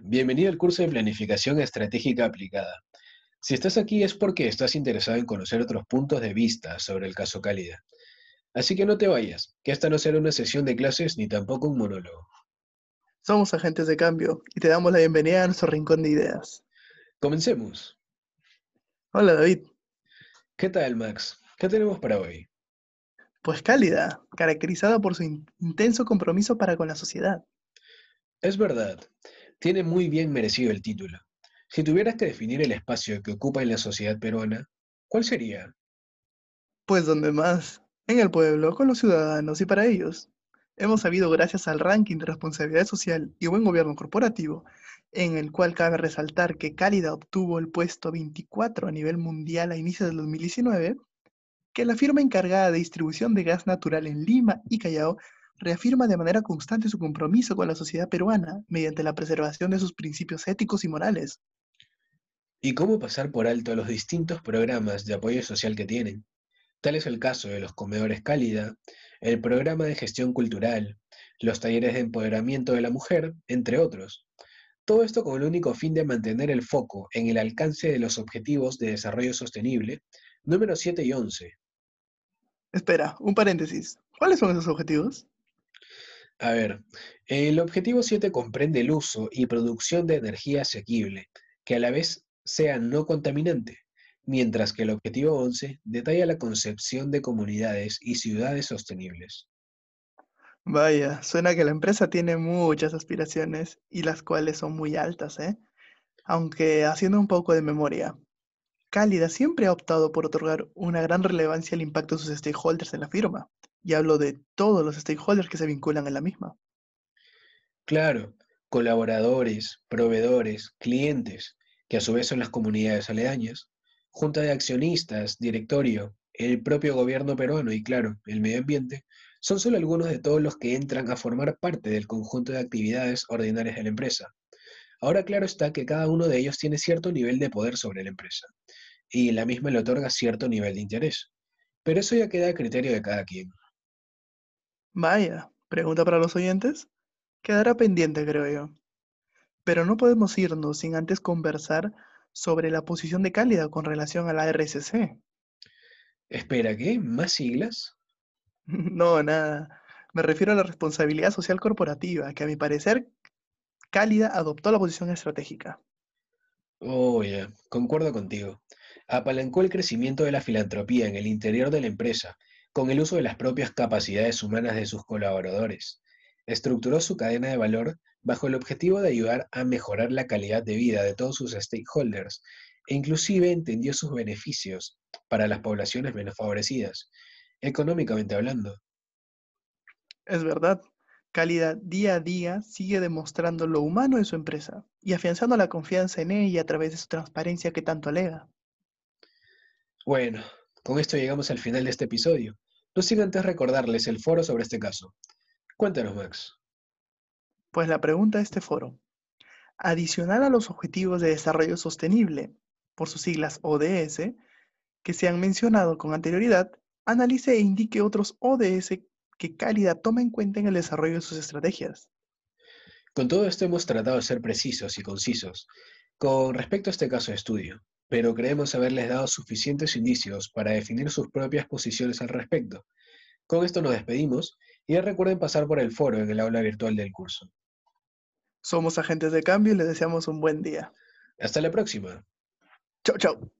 bienvenido al curso de Planificación Estratégica Aplicada. Si estás aquí es porque estás interesado en conocer otros puntos de vista sobre el caso Cálida. Así que no te vayas, que esta no será una sesión de clases ni tampoco un monólogo. Somos agentes de cambio y te damos la bienvenida a nuestro rincón de ideas. Comencemos. Hola David. ¿Qué tal, Max? ¿Qué tenemos para hoy? Pues cálida, caracterizada por su in- intenso compromiso para con la sociedad. Es verdad, tiene muy bien merecido el título. Si tuvieras que definir el espacio que ocupa en la sociedad peruana, ¿cuál sería? Pues donde más, en el pueblo, con los ciudadanos y para ellos. Hemos sabido gracias al ranking de responsabilidad social y buen gobierno corporativo, en el cual cabe resaltar que Cálida obtuvo el puesto 24 a nivel mundial a inicios del 2019, que la firma encargada de distribución de gas natural en Lima y Callao reafirma de manera constante su compromiso con la sociedad peruana mediante la preservación de sus principios éticos y morales. ¿Y cómo pasar por alto los distintos programas de apoyo social que tienen? Tal es el caso de los comedores Cálida, el programa de gestión cultural, los talleres de empoderamiento de la mujer, entre otros. Todo esto con el único fin de mantener el foco en el alcance de los objetivos de desarrollo sostenible, número 7 y 11. Espera, un paréntesis. ¿Cuáles son esos objetivos? A ver, el objetivo 7 comprende el uso y producción de energía asequible, que a la vez sea no contaminante, mientras que el objetivo 11 detalla la concepción de comunidades y ciudades sostenibles. Vaya, suena que la empresa tiene muchas aspiraciones y las cuales son muy altas, ¿eh? Aunque haciendo un poco de memoria, Cálida siempre ha optado por otorgar una gran relevancia al impacto de sus stakeholders en la firma. Y hablo de todos los stakeholders que se vinculan en la misma. Claro, colaboradores, proveedores, clientes, que a su vez son las comunidades aledañas, junta de accionistas, directorio, el propio gobierno peruano y claro, el medio ambiente, son solo algunos de todos los que entran a formar parte del conjunto de actividades ordinarias de la empresa. Ahora claro está que cada uno de ellos tiene cierto nivel de poder sobre la empresa, y la misma le otorga cierto nivel de interés. Pero eso ya queda a criterio de cada quien. Vaya, pregunta para los oyentes. Quedará pendiente, creo yo. Pero no podemos irnos sin antes conversar sobre la posición de Cálida con relación a la RSC. Espera, ¿qué? ¿Más siglas? No, nada. Me refiero a la responsabilidad social corporativa, que a mi parecer Cálida adoptó la posición estratégica. Oh, ya, concuerdo contigo. Apalancó el crecimiento de la filantropía en el interior de la empresa, con el uso de las propias capacidades humanas de sus colaboradores. Estructuró su cadena de valor bajo el objetivo de ayudar a mejorar la calidad de vida de todos sus stakeholders e inclusive entendió sus beneficios para las poblaciones menos favorecidas, económicamente hablando. Es verdad, Cálida día a día sigue demostrando lo humano de su empresa y afianzando la confianza en ella a través de su transparencia que tanto alega. Bueno, con esto llegamos al final de este episodio. No sin antes recordarles el foro sobre este caso. Cuéntanos, Max. Pues la pregunta de este foro, adicional a los Objetivos de Desarrollo Sostenible, por sus siglas ODS, que se han mencionado con anterioridad, analice e indique otros ODS que Cálida toma en cuenta en el desarrollo de sus estrategias. Con todo esto hemos tratado de ser precisos y concisos con respecto a este caso de estudio, pero creemos haberles dado suficientes indicios para definir sus propias posiciones al respecto. Con esto nos despedimos y recuerden pasar por el foro en el aula virtual del curso. Somos agentes de cambio y les deseamos un buen día. Hasta la próxima. Chau, chau.